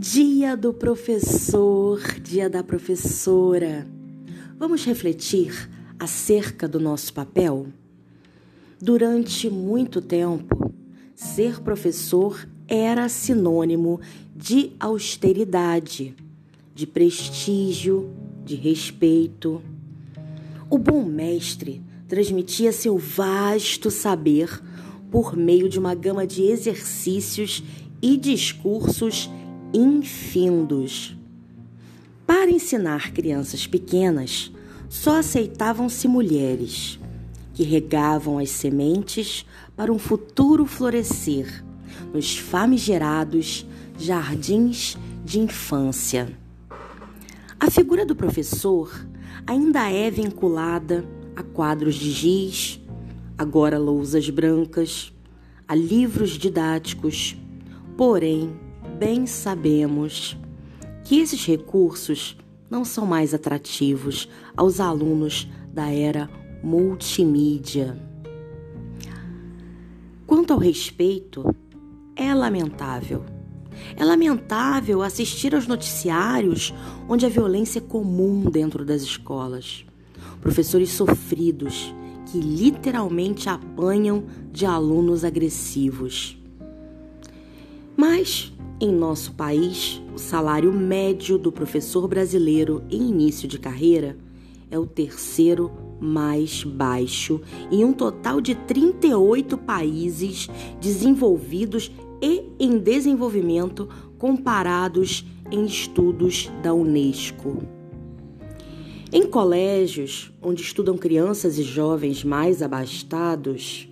Dia do professor, dia da professora. Vamos refletir acerca do nosso papel? Durante muito tempo, ser professor era sinônimo de austeridade, de prestígio, de respeito. O bom mestre transmitia seu vasto saber por meio de uma gama de exercícios e discursos infindos. Para ensinar crianças pequenas, só aceitavam-se mulheres que regavam as sementes para um futuro florescer nos famigerados jardins de infância. A figura do professor ainda é vinculada a quadros de giz, agora lousas brancas, a livros didáticos, porém, bem sabemos que esses recursos não são mais atrativos aos alunos da era multimídia. Quanto ao respeito, é lamentável. É lamentável assistir aos noticiários onde a violência é comum dentro das escolas. Professores sofridos que literalmente apanham de alunos agressivos. Mas em nosso país, o salário médio do professor brasileiro em início de carreira é o terceiro mais baixo em um total de 38 países desenvolvidos e em desenvolvimento comparados em estudos da Unesco. Em colégios onde estudam crianças e jovens mais abastados,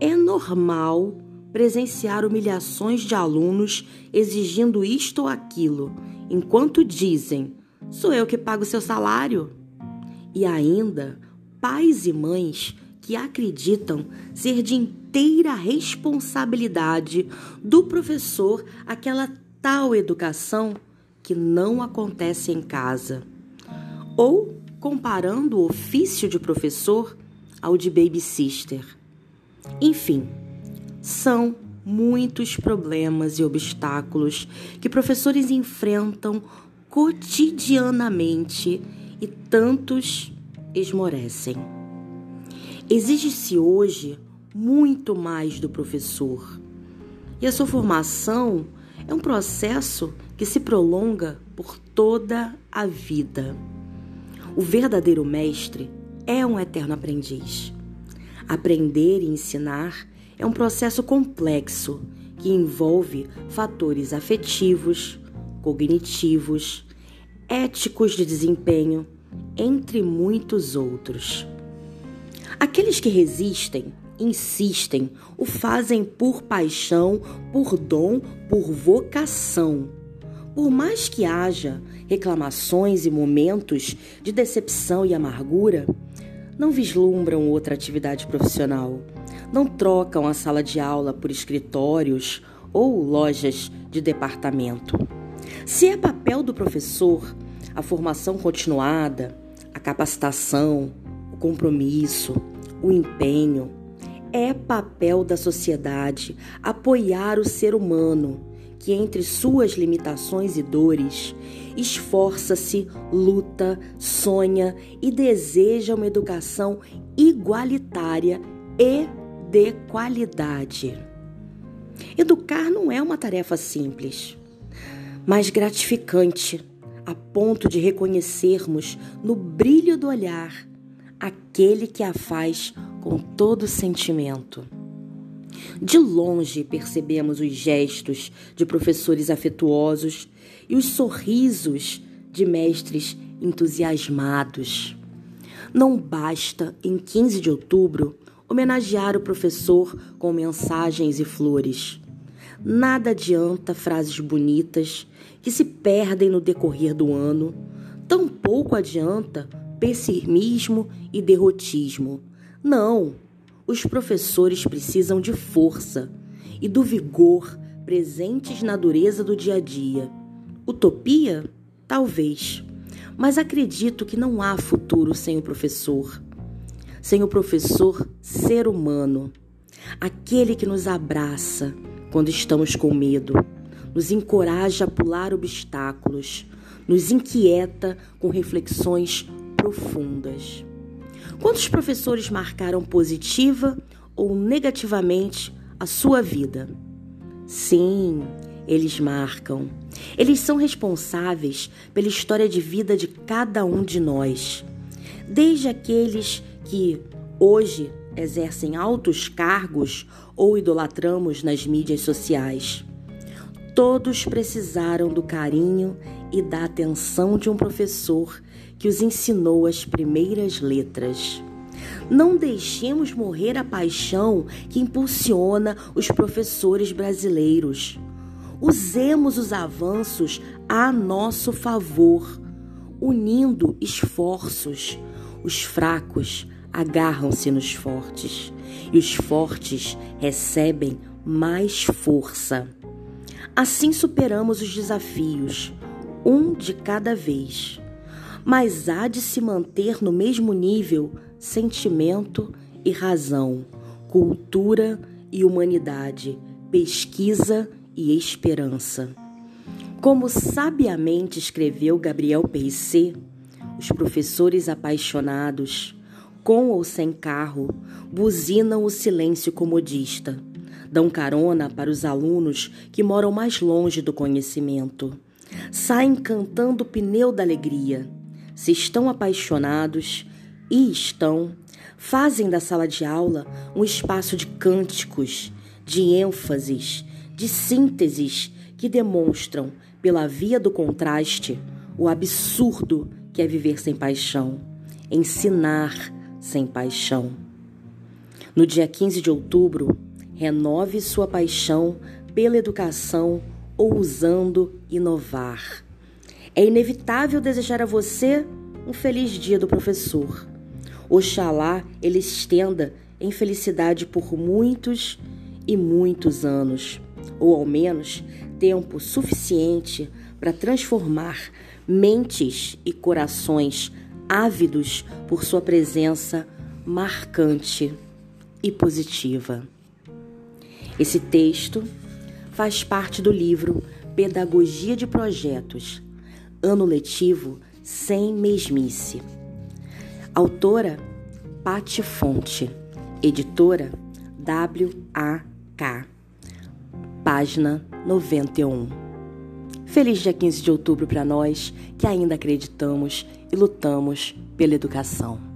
é normal presenciar humilhações de alunos exigindo isto ou aquilo, enquanto dizem: sou eu que pago seu salário. E ainda pais e mães que acreditam ser de inteira responsabilidade do professor aquela tal educação que não acontece em casa. Ou comparando o ofício de professor ao de baby sister. Enfim, são muitos problemas e obstáculos que professores enfrentam cotidianamente e tantos esmorecem. Exige-se hoje muito mais do professor. E a sua formação é um processo que se prolonga por toda a vida. O verdadeiro mestre é um eterno aprendiz. Aprender e ensinar é um processo complexo que envolve fatores afetivos, cognitivos, éticos de desempenho, entre muitos outros. Aqueles que resistem, insistem, o fazem por paixão, por dom, por vocação. Por mais que haja reclamações e momentos de decepção e amargura, não vislumbram outra atividade profissional não trocam a sala de aula por escritórios ou lojas de departamento. Se é papel do professor a formação continuada, a capacitação, o compromisso, o empenho, é papel da sociedade apoiar o ser humano que, entre suas limitações e dores, esforça-se, luta, sonha e deseja uma educação igualitária e de qualidade. Educar não é uma tarefa simples, mas gratificante, a ponto de reconhecermos no brilho do olhar aquele que a faz com todo sentimento. De longe percebemos os gestos de professores afetuosos e os sorrisos de mestres entusiasmados. Não basta, em 15 de outubro, homenagear o professor com mensagens e flores. Nada adianta frases bonitas que se perdem no decorrer do ano, tampouco adianta pessimismo e derrotismo. Não, os professores precisam de força e do vigor presentes na dureza do dia a dia. Utopia? Talvez, mas acredito que não há futuro sem o professor sem o professor ser humano, aquele que nos abraça quando estamos com medo, nos encoraja a pular obstáculos, nos inquieta com reflexões profundas. Quantos professores marcaram positiva ou negativamente a sua vida? Sim, eles marcam. Eles são responsáveis pela história de vida de cada um de nós. Desde aqueles que hoje exercem altos cargos ou idolatramos nas mídias sociais. Todos precisaram do carinho e da atenção de um professor que os ensinou as primeiras letras. Não deixemos morrer a paixão que impulsiona os professores brasileiros. Usemos os avanços a nosso favor, unindo esforços. Os fracos agarram-se nos fortes e os fortes recebem mais força. Assim superamos os desafios, um de cada vez. Mas há de se manter no mesmo nível sentimento e razão, cultura e humanidade, pesquisa e esperança. Como sabiamente escreveu Gabriel Peissé, os professores apaixonados com ou sem carro, buzinam o silêncio comodista. Dão carona para os alunos que moram mais longe do conhecimento. Saem cantando o pneu da alegria. Se estão apaixonados, e estão, fazem da sala de aula um espaço de cânticos, de ênfases, de sínteses que demonstram, pela via do contraste, o absurdo que é viver sem paixão, ensinar sem paixão. No dia 15 de outubro, renove sua paixão pela educação, ousando inovar. É inevitável desejar a você um feliz dia do professor. Oxalá ele estenda em felicidade por muitos e muitos anos, ou ao menos tempo suficiente para transformar mentes e corações ávidos por sua presença marcante e positiva. Esse texto faz parte do livro Pedagogia de Projetos, ano letivo sem mesmice. Autora Pati Fonte, editora WAK, página 91. Feliz dia 15 de outubro para nós que ainda acreditamos e lutamos pela educação.